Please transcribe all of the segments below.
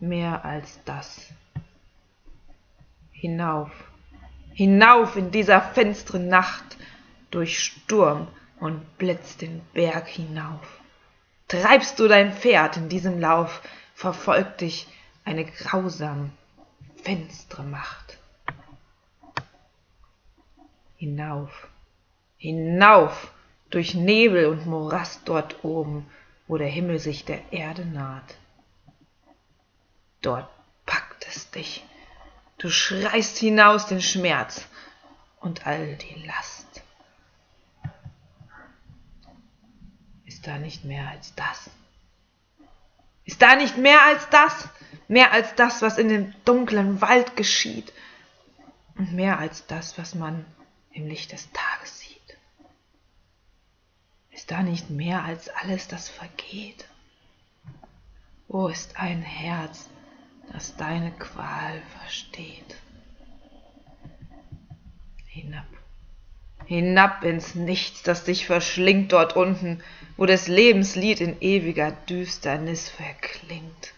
mehr als das. Hinauf, hinauf in dieser finsteren Nacht, durch Sturm und Blitz den Berg hinauf. Treibst du dein Pferd in diesem Lauf, verfolgt dich eine grausam finstre Macht. Hinauf, hinauf, durch Nebel und Morast dort oben, wo der Himmel sich der Erde naht. Dort packt es dich, du schreist hinaus den Schmerz und all die Last. Ist da nicht mehr als das? Ist da nicht mehr als das? Mehr als das, was in dem dunklen Wald geschieht und mehr als das, was man im Licht des Tages sieht. Ist da nicht mehr als alles, das vergeht? Wo ist ein Herz, das deine Qual versteht? Hinab, hinab ins Nichts, das dich verschlingt dort unten, wo des Lebens Lied in ewiger Düsternis verklingt.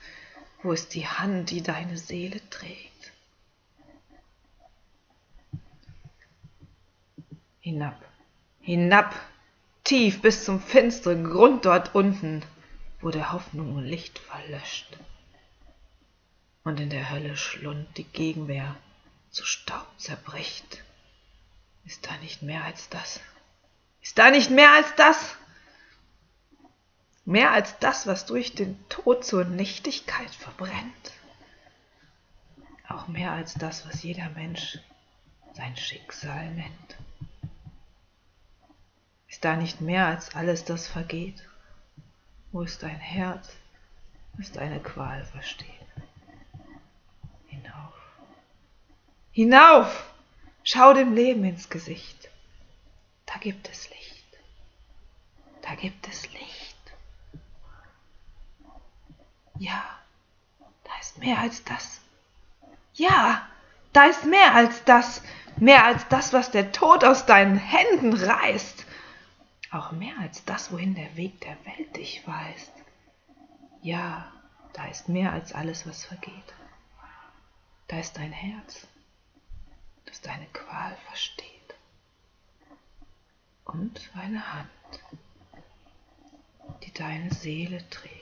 Wo ist die Hand, die deine Seele trägt? Hinab, hinab, tief bis zum finsteren Grund dort unten, wo der Hoffnung Licht verlöscht. Und in der Hölle Schlund die Gegenwehr zu Staub zerbricht. Ist da nicht mehr als das? Ist da nicht mehr als das? Mehr als das, was durch den Tod zur Nichtigkeit verbrennt. Auch mehr als das, was jeder Mensch sein Schicksal nennt. Ist da nicht mehr als alles, das vergeht? Wo ist dein Herz, das deine Qual versteht? Hinauf. Hinauf! Schau dem Leben ins Gesicht. Da gibt es Licht. Da gibt es Licht. Ja, da ist mehr als das. Ja, da ist mehr als das, mehr als das, was der Tod aus deinen Händen reißt. Auch mehr als das, wohin der Weg der Welt dich weist. Ja, da ist mehr als alles, was vergeht. Da ist dein Herz, das deine Qual versteht. Und eine Hand, die deine Seele trägt.